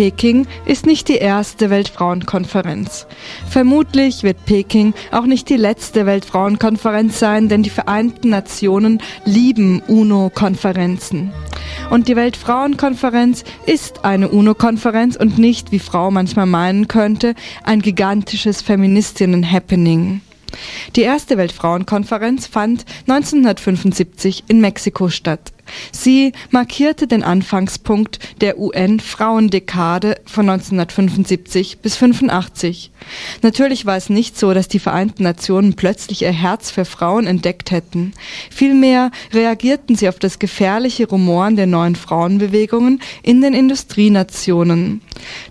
Peking ist nicht die erste Weltfrauenkonferenz. Vermutlich wird Peking auch nicht die letzte Weltfrauenkonferenz sein, denn die Vereinten Nationen lieben UNO-Konferenzen. Und die Weltfrauenkonferenz ist eine UNO-Konferenz und nicht, wie Frau manchmal meinen könnte, ein gigantisches Feministinnen-Happening. Die erste Weltfrauenkonferenz fand 1975 in Mexiko statt. Sie markierte den Anfangspunkt der UN-Frauendekade von 1975 bis 85. Natürlich war es nicht so, dass die Vereinten Nationen plötzlich ihr Herz für Frauen entdeckt hätten. Vielmehr reagierten sie auf das gefährliche Rumoren der neuen Frauenbewegungen in den Industrienationen.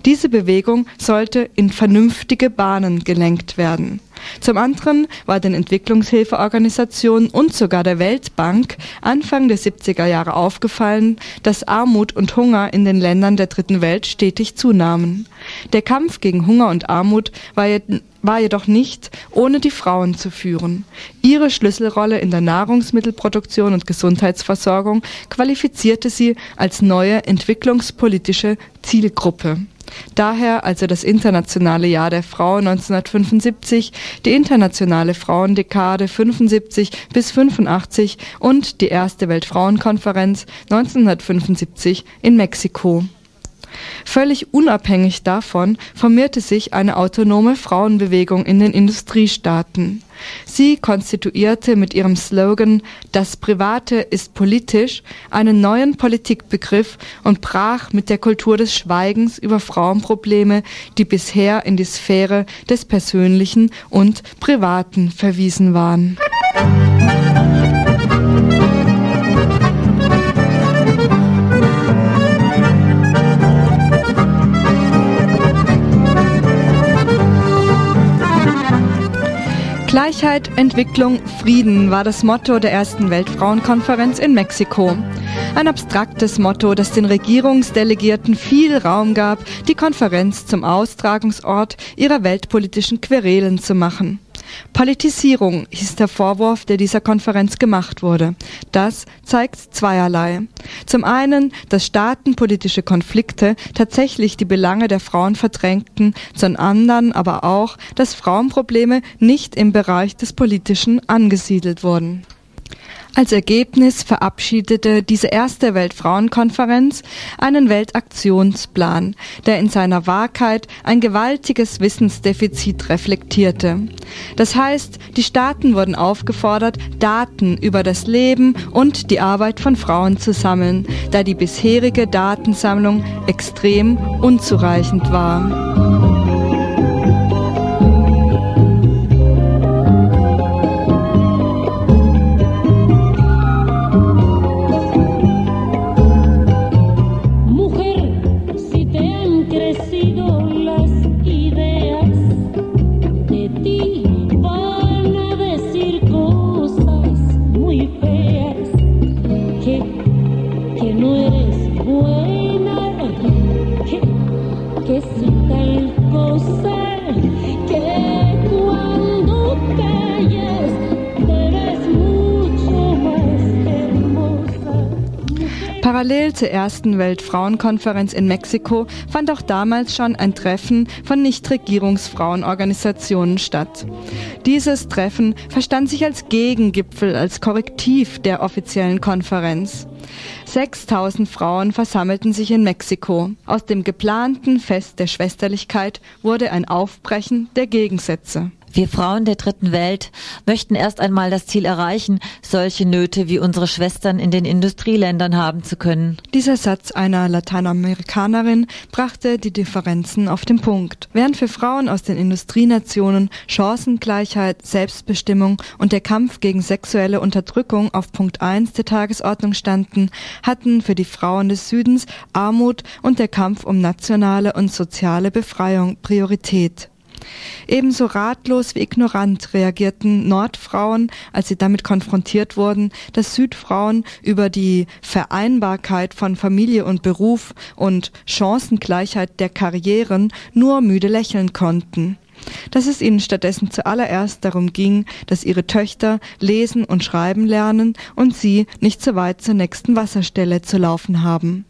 Diese Bewegung sollte in vernünftige Bahnen gelenkt werden. Zum anderen war den Entwicklungshilfeorganisationen und sogar der Weltbank Anfang der 70er Jahre aufgefallen, dass Armut und Hunger in den Ländern der dritten Welt stetig zunahmen. Der Kampf gegen Hunger und Armut war, je war jedoch nicht ohne die Frauen zu führen. Ihre Schlüsselrolle in der Nahrungsmittelproduktion und Gesundheitsversorgung qualifizierte sie als neue entwicklungspolitische Zielgruppe. Daher also das Internationale Jahr der Frau 1975, die Internationale Frauendekade 75 bis 85 und die erste Weltfrauenkonferenz 1975 in Mexiko. Völlig unabhängig davon formierte sich eine autonome Frauenbewegung in den Industriestaaten. Sie konstituierte mit ihrem Slogan Das Private ist politisch einen neuen Politikbegriff und brach mit der Kultur des Schweigens über Frauenprobleme, die bisher in die Sphäre des Persönlichen und Privaten verwiesen waren. Gleichheit, Entwicklung, Frieden war das Motto der ersten Weltfrauenkonferenz in Mexiko. Ein abstraktes Motto, das den Regierungsdelegierten viel Raum gab, die Konferenz zum Austragungsort ihrer weltpolitischen Querelen zu machen. Politisierung hieß der Vorwurf, der dieser Konferenz gemacht wurde. Das zeigt zweierlei. Zum einen, dass staatenpolitische Konflikte tatsächlich die Belange der Frauen verdrängten, zum anderen aber auch, dass Frauenprobleme nicht im Bereich des Politischen angesiedelt wurden. Als Ergebnis verabschiedete diese erste Weltfrauenkonferenz einen Weltaktionsplan, der in seiner Wahrheit ein gewaltiges Wissensdefizit reflektierte. Das heißt, die Staaten wurden aufgefordert, Daten über das Leben und die Arbeit von Frauen zu sammeln, da die bisherige Datensammlung extrem unzureichend war. Parallel zur ersten Weltfrauenkonferenz in Mexiko fand auch damals schon ein Treffen von Nichtregierungsfrauenorganisationen statt. Dieses Treffen verstand sich als Gegengipfel, als Korrektiv der offiziellen Konferenz. 6000 Frauen versammelten sich in Mexiko. Aus dem geplanten Fest der Schwesterlichkeit wurde ein Aufbrechen der Gegensätze. Wir Frauen der dritten Welt möchten erst einmal das Ziel erreichen, solche Nöte wie unsere Schwestern in den Industrieländern haben zu können. Dieser Satz einer Lateinamerikanerin brachte die Differenzen auf den Punkt. Während für Frauen aus den Industrienationen Chancengleichheit, Selbstbestimmung und der Kampf gegen sexuelle Unterdrückung auf Punkt 1 der Tagesordnung standen, hatten für die Frauen des Südens Armut und der Kampf um nationale und soziale Befreiung Priorität. Ebenso ratlos wie ignorant reagierten Nordfrauen, als sie damit konfrontiert wurden, dass Südfrauen über die Vereinbarkeit von Familie und Beruf und Chancengleichheit der Karrieren nur müde lächeln konnten dass es ihnen stattdessen zuallererst darum ging, dass ihre Töchter lesen und schreiben lernen und sie nicht so weit zur nächsten Wasserstelle zu laufen haben.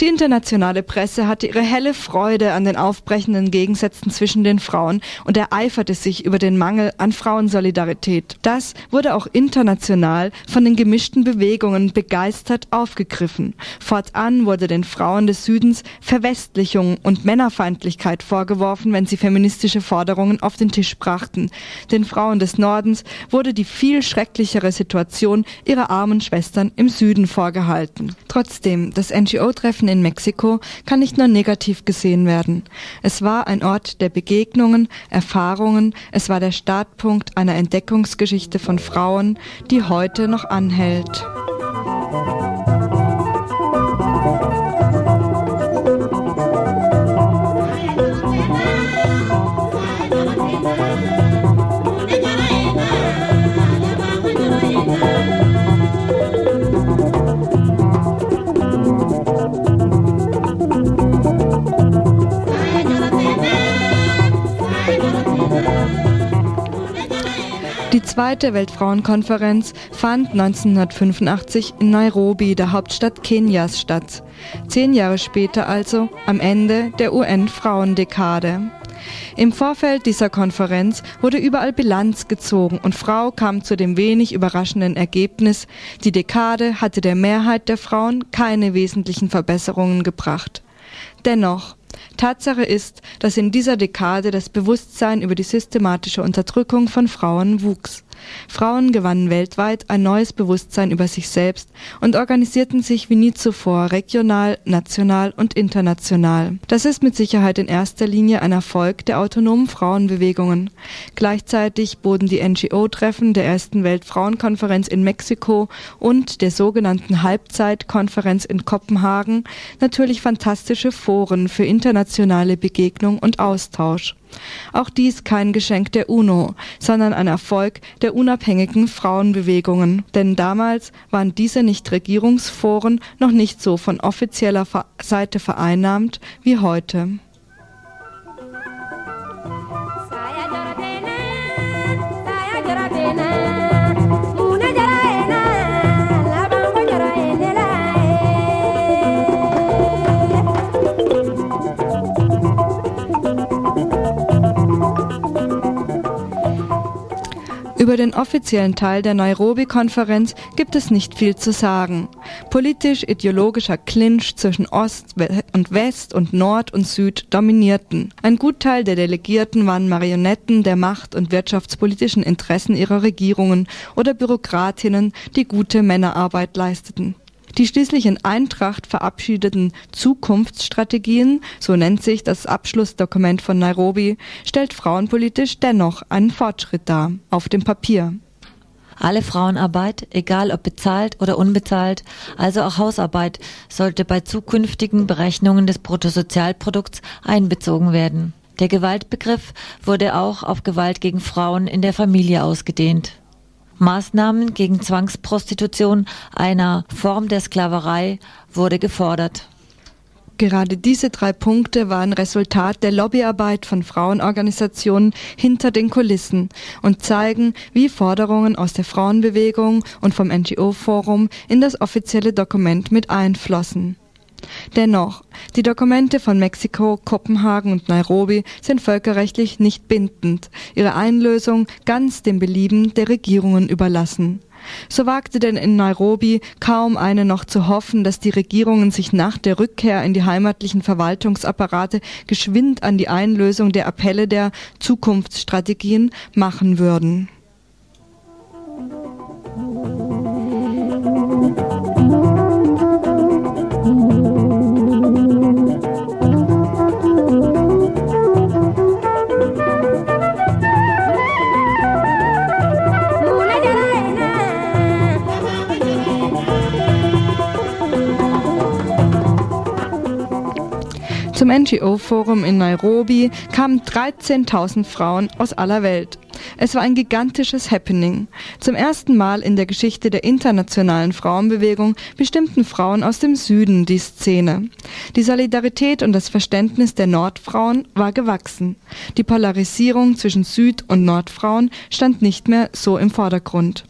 Die internationale Presse hatte ihre helle Freude an den aufbrechenden Gegensätzen zwischen den Frauen und ereiferte sich über den Mangel an Frauensolidarität. Das wurde auch international von den gemischten Bewegungen begeistert aufgegriffen. Fortan wurde den Frauen des Südens Verwestlichung und Männerfeindlichkeit vorgeworfen, wenn sie feministische Forderungen auf den Tisch brachten. Den Frauen des Nordens wurde die viel schrecklichere Situation ihrer armen Schwestern im Süden vorgehalten. Trotzdem, das NGO Treffen in Mexiko kann nicht nur negativ gesehen werden. Es war ein Ort der Begegnungen, Erfahrungen, es war der Startpunkt einer Entdeckungsgeschichte von Frauen, die heute noch anhält. Zweite Weltfrauenkonferenz fand 1985 in Nairobi, der Hauptstadt Kenias, statt. Zehn Jahre später also am Ende der UN-Frauendekade. Im Vorfeld dieser Konferenz wurde überall Bilanz gezogen und Frau kam zu dem wenig überraschenden Ergebnis, die Dekade hatte der Mehrheit der Frauen keine wesentlichen Verbesserungen gebracht. Dennoch, Tatsache ist, dass in dieser Dekade das Bewusstsein über die systematische Unterdrückung von Frauen wuchs. Frauen gewannen weltweit ein neues Bewusstsein über sich selbst und organisierten sich wie nie zuvor regional, national und international. Das ist mit Sicherheit in erster Linie ein Erfolg der autonomen Frauenbewegungen. Gleichzeitig boten die NGO-Treffen der ersten Weltfrauenkonferenz in Mexiko und der sogenannten Halbzeitkonferenz in Kopenhagen natürlich fantastische Foren für internationale Begegnung und Austausch. Auch dies kein Geschenk der UNO, sondern ein Erfolg der unabhängigen Frauenbewegungen. Denn damals waren diese Nichtregierungsforen noch nicht so von offizieller Seite vereinnahmt wie heute. Über den offiziellen Teil der Nairobi-Konferenz gibt es nicht viel zu sagen. Politisch-ideologischer Clinch zwischen Ost und West und Nord und Süd dominierten. Ein Gutteil der Delegierten waren Marionetten der macht- und wirtschaftspolitischen Interessen ihrer Regierungen oder Bürokratinnen, die gute Männerarbeit leisteten. Die schließlich in Eintracht verabschiedeten Zukunftsstrategien, so nennt sich das Abschlussdokument von Nairobi, stellt frauenpolitisch dennoch einen Fortschritt dar, auf dem Papier. Alle Frauenarbeit, egal ob bezahlt oder unbezahlt, also auch Hausarbeit, sollte bei zukünftigen Berechnungen des Bruttosozialprodukts einbezogen werden. Der Gewaltbegriff wurde auch auf Gewalt gegen Frauen in der Familie ausgedehnt. Maßnahmen gegen Zwangsprostitution, einer Form der Sklaverei, wurde gefordert. Gerade diese drei Punkte waren Resultat der Lobbyarbeit von Frauenorganisationen hinter den Kulissen und zeigen, wie Forderungen aus der Frauenbewegung und vom NGO-Forum in das offizielle Dokument mit einflossen. Dennoch, die Dokumente von Mexiko, Kopenhagen und Nairobi sind völkerrechtlich nicht bindend, ihre Einlösung ganz dem Belieben der Regierungen überlassen. So wagte denn in Nairobi kaum eine noch zu hoffen, dass die Regierungen sich nach der Rückkehr in die heimatlichen Verwaltungsapparate geschwind an die Einlösung der Appelle der Zukunftsstrategien machen würden. Zum NGO-Forum in Nairobi kamen 13.000 Frauen aus aller Welt. Es war ein gigantisches Happening. Zum ersten Mal in der Geschichte der internationalen Frauenbewegung bestimmten Frauen aus dem Süden die Szene. Die Solidarität und das Verständnis der Nordfrauen war gewachsen. Die Polarisierung zwischen Süd- und Nordfrauen stand nicht mehr so im Vordergrund.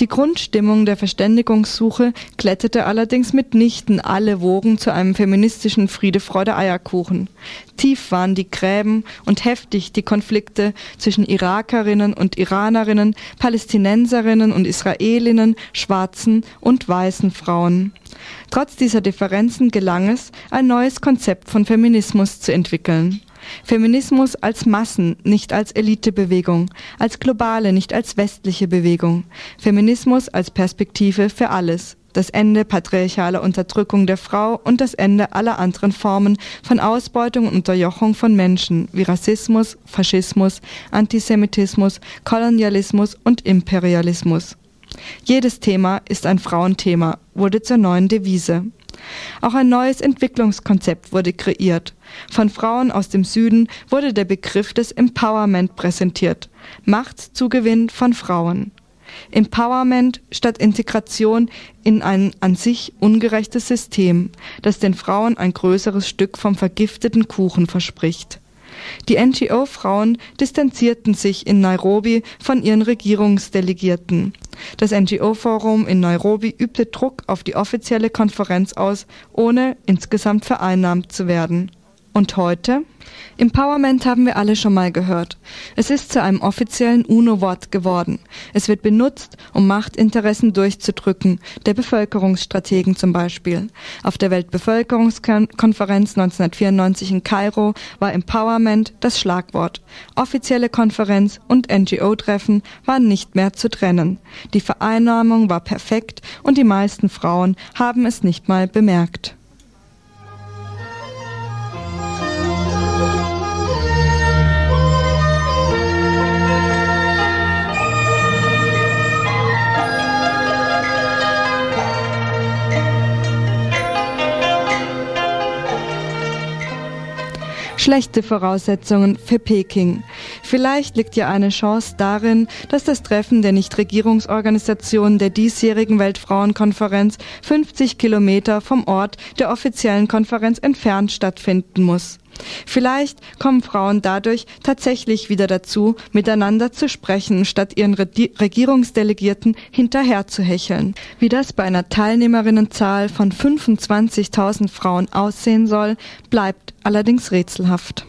Die Grundstimmung der Verständigungssuche kletterte allerdings mitnichten alle Wogen zu einem feministischen Friede-Freude-Eierkuchen. Tief waren die Gräben und heftig die Konflikte zwischen Irakerinnen und Iranerinnen, Palästinenserinnen und Israelinnen, schwarzen und weißen Frauen. Trotz dieser Differenzen gelang es, ein neues Konzept von Feminismus zu entwickeln. Feminismus als Massen, nicht als Elitebewegung, als globale, nicht als westliche Bewegung. Feminismus als Perspektive für alles. Das Ende patriarchaler Unterdrückung der Frau und das Ende aller anderen Formen von Ausbeutung und Unterjochung von Menschen wie Rassismus, Faschismus, Antisemitismus, Kolonialismus und Imperialismus. Jedes Thema ist ein Frauenthema, wurde zur neuen Devise. Auch ein neues Entwicklungskonzept wurde kreiert. Von Frauen aus dem Süden wurde der Begriff des Empowerment präsentiert. Machtzugewinn von Frauen. Empowerment statt Integration in ein an sich ungerechtes System, das den Frauen ein größeres Stück vom vergifteten Kuchen verspricht. Die NGO-Frauen distanzierten sich in Nairobi von ihren Regierungsdelegierten. Das NGO-Forum in Nairobi übte Druck auf die offizielle Konferenz aus, ohne insgesamt vereinnahmt zu werden. Und heute? Empowerment haben wir alle schon mal gehört. Es ist zu einem offiziellen UNO-Wort geworden. Es wird benutzt, um Machtinteressen durchzudrücken, der Bevölkerungsstrategen zum Beispiel. Auf der Weltbevölkerungskonferenz 1994 in Kairo war Empowerment das Schlagwort. Offizielle Konferenz und NGO-Treffen waren nicht mehr zu trennen. Die Vereinnahmung war perfekt und die meisten Frauen haben es nicht mal bemerkt. Schlechte Voraussetzungen für Peking. Vielleicht liegt ja eine Chance darin, dass das Treffen der Nichtregierungsorganisationen der diesjährigen Weltfrauenkonferenz 50 Kilometer vom Ort der offiziellen Konferenz entfernt stattfinden muss. Vielleicht kommen Frauen dadurch tatsächlich wieder dazu, miteinander zu sprechen, statt ihren Regierungsdelegierten hinterher zu hecheln. Wie das bei einer Teilnehmerinnenzahl von 25.000 Frauen aussehen soll, bleibt allerdings rätselhaft.